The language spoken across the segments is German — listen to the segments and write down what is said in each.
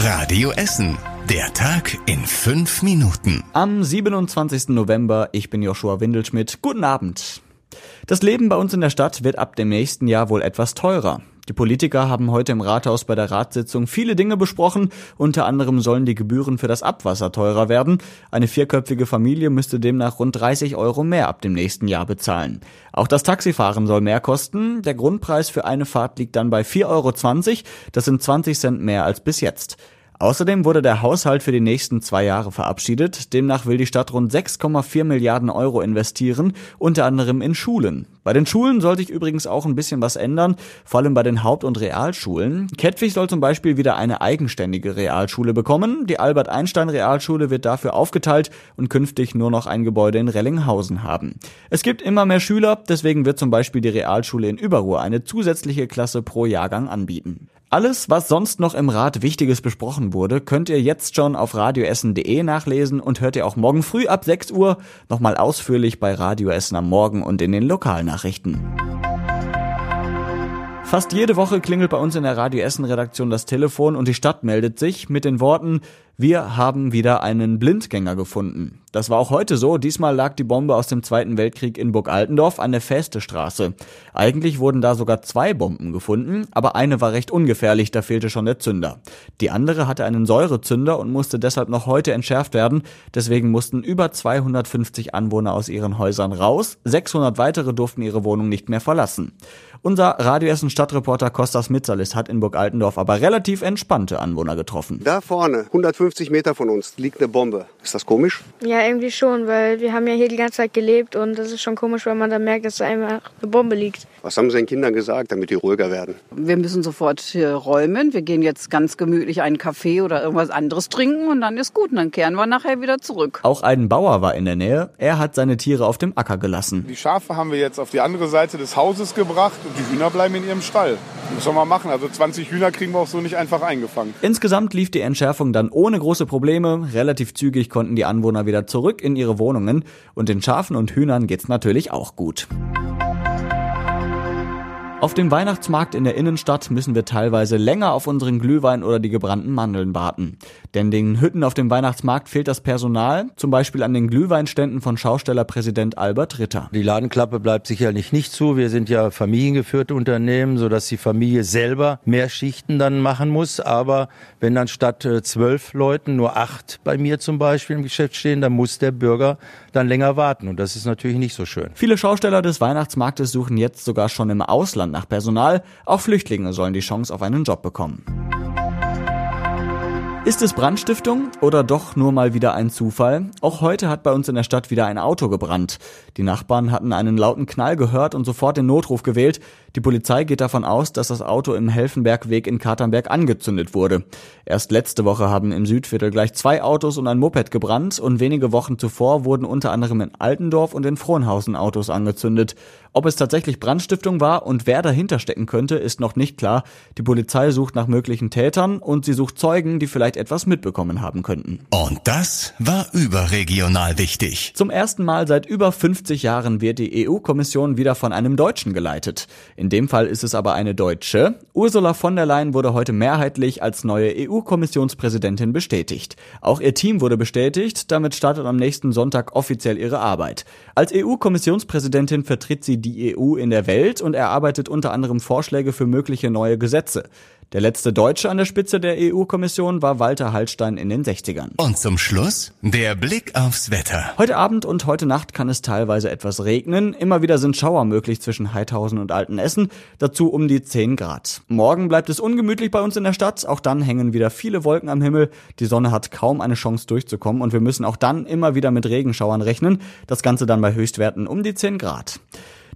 Radio Essen. Der Tag in fünf Minuten. Am 27. November, ich bin Joshua Windelschmidt. Guten Abend. Das Leben bei uns in der Stadt wird ab dem nächsten Jahr wohl etwas teurer. Die Politiker haben heute im Rathaus bei der Ratssitzung viele Dinge besprochen. Unter anderem sollen die Gebühren für das Abwasser teurer werden. Eine vierköpfige Familie müsste demnach rund 30 Euro mehr ab dem nächsten Jahr bezahlen. Auch das Taxifahren soll mehr kosten. Der Grundpreis für eine Fahrt liegt dann bei 4,20 Euro. Das sind 20 Cent mehr als bis jetzt. Außerdem wurde der Haushalt für die nächsten zwei Jahre verabschiedet. Demnach will die Stadt rund 6,4 Milliarden Euro investieren, unter anderem in Schulen. Bei den Schulen soll sich übrigens auch ein bisschen was ändern, vor allem bei den Haupt- und Realschulen. Kettwig soll zum Beispiel wieder eine eigenständige Realschule bekommen. Die Albert-Einstein-Realschule wird dafür aufgeteilt und künftig nur noch ein Gebäude in Rellinghausen haben. Es gibt immer mehr Schüler, deswegen wird zum Beispiel die Realschule in Überruhr eine zusätzliche Klasse pro Jahrgang anbieten. Alles, was sonst noch im Rat Wichtiges besprochen wurde, könnt ihr jetzt schon auf radioessen.de nachlesen und hört ihr auch morgen früh ab 6 Uhr nochmal ausführlich bei Radio Essen am Morgen und in den Lokalnachrichten. Fast jede Woche klingelt bei uns in der Radio Essen Redaktion das Telefon und die Stadt meldet sich mit den Worten, wir haben wieder einen Blindgänger gefunden. Das war auch heute so. Diesmal lag die Bombe aus dem Zweiten Weltkrieg in Burg Altendorf an der Feste-Straße. Eigentlich wurden da sogar zwei Bomben gefunden, aber eine war recht ungefährlich, da fehlte schon der Zünder. Die andere hatte einen Säurezünder und musste deshalb noch heute entschärft werden. Deswegen mussten über 250 Anwohner aus ihren Häusern raus. 600 weitere durften ihre Wohnung nicht mehr verlassen. Unser Radioessen Stadtreporter Kostas Mitzalis hat in Burg Altendorf aber relativ entspannte Anwohner getroffen. Da vorne, 150 Meter von uns, liegt eine Bombe. Ist das komisch? Ja, irgendwie schon, weil wir haben ja hier die ganze Zeit gelebt und das ist schon komisch, wenn man dann merkt, dass da einfach eine Bombe liegt. Was haben Sie den Kindern gesagt, damit die ruhiger werden? Wir müssen sofort hier räumen. Wir gehen jetzt ganz gemütlich einen Kaffee oder irgendwas anderes trinken und dann ist gut. Und dann kehren wir nachher wieder zurück. Auch ein Bauer war in der Nähe. Er hat seine Tiere auf dem Acker gelassen. Die Schafe haben wir jetzt auf die andere Seite des Hauses gebracht und die Hühner bleiben in ihrem Stall. Was soll man machen? Also 20 Hühner kriegen wir auch so nicht einfach eingefangen. Insgesamt lief die Entschärfung dann ohne große Probleme. Relativ zügig konnten die Anwohner wieder zurück in ihre Wohnungen. Und den Schafen und Hühnern geht's natürlich auch gut. Auf dem Weihnachtsmarkt in der Innenstadt müssen wir teilweise länger auf unseren Glühwein oder die gebrannten Mandeln warten. Denn den Hütten auf dem Weihnachtsmarkt fehlt das Personal, zum Beispiel an den Glühweinständen von Schaustellerpräsident Albert Ritter. Die Ladenklappe bleibt sicherlich nicht zu. Wir sind ja familiengeführte Unternehmen, sodass die Familie selber mehr Schichten dann machen muss. Aber wenn dann statt äh, zwölf Leuten nur acht bei mir zum Beispiel im Geschäft stehen, dann muss der Bürger dann länger warten. Und das ist natürlich nicht so schön. Viele Schausteller des Weihnachtsmarktes suchen jetzt sogar schon im Ausland Deutschland nach Personal. Auch Flüchtlinge sollen die Chance auf einen Job bekommen. Ist es Brandstiftung oder doch nur mal wieder ein Zufall? Auch heute hat bei uns in der Stadt wieder ein Auto gebrannt. Die Nachbarn hatten einen lauten Knall gehört und sofort den Notruf gewählt. Die Polizei geht davon aus, dass das Auto im Helfenbergweg in Katernberg angezündet wurde. Erst letzte Woche haben im Südviertel gleich zwei Autos und ein Moped gebrannt und wenige Wochen zuvor wurden unter anderem in Altendorf und in Frohnhausen Autos angezündet. Ob es tatsächlich Brandstiftung war und wer dahinter stecken könnte, ist noch nicht klar. Die Polizei sucht nach möglichen Tätern und sie sucht Zeugen, die vielleicht etwas mitbekommen haben könnten. Und das war überregional wichtig. Zum ersten Mal seit über 50 Jahren wird die EU-Kommission wieder von einem Deutschen geleitet. In dem Fall ist es aber eine Deutsche. Ursula von der Leyen wurde heute mehrheitlich als neue EU-Kommissionspräsidentin bestätigt. Auch ihr Team wurde bestätigt. Damit startet am nächsten Sonntag offiziell ihre Arbeit. Als EU-Kommissionspräsidentin vertritt sie die EU in der Welt und erarbeitet unter anderem Vorschläge für mögliche neue Gesetze. Der letzte Deutsche an der Spitze der EU-Kommission war Walter Hallstein in den 60ern. Und zum Schluss der Blick aufs Wetter. Heute Abend und heute Nacht kann es teilweise etwas regnen. Immer wieder sind Schauer möglich zwischen Heidhausen und Altenessen. Dazu um die 10 Grad. Morgen bleibt es ungemütlich bei uns in der Stadt. Auch dann hängen wieder viele Wolken am Himmel. Die Sonne hat kaum eine Chance durchzukommen und wir müssen auch dann immer wieder mit Regenschauern rechnen. Das Ganze dann bei Höchstwerten um die 10 Grad.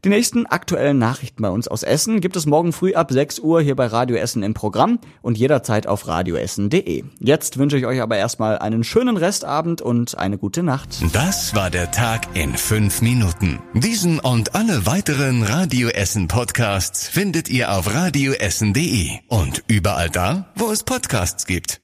Die nächsten aktuellen Nachrichten bei uns aus Essen gibt es morgen früh ab 6 Uhr hier bei Radio Essen im Programm und jederzeit auf radioessen.de. Jetzt wünsche ich euch aber erstmal einen schönen Restabend und eine gute Nacht. Das war der Tag in fünf Minuten. Diesen und alle weiteren Radio Essen Podcasts findet ihr auf radioessen.de und überall da, wo es Podcasts gibt.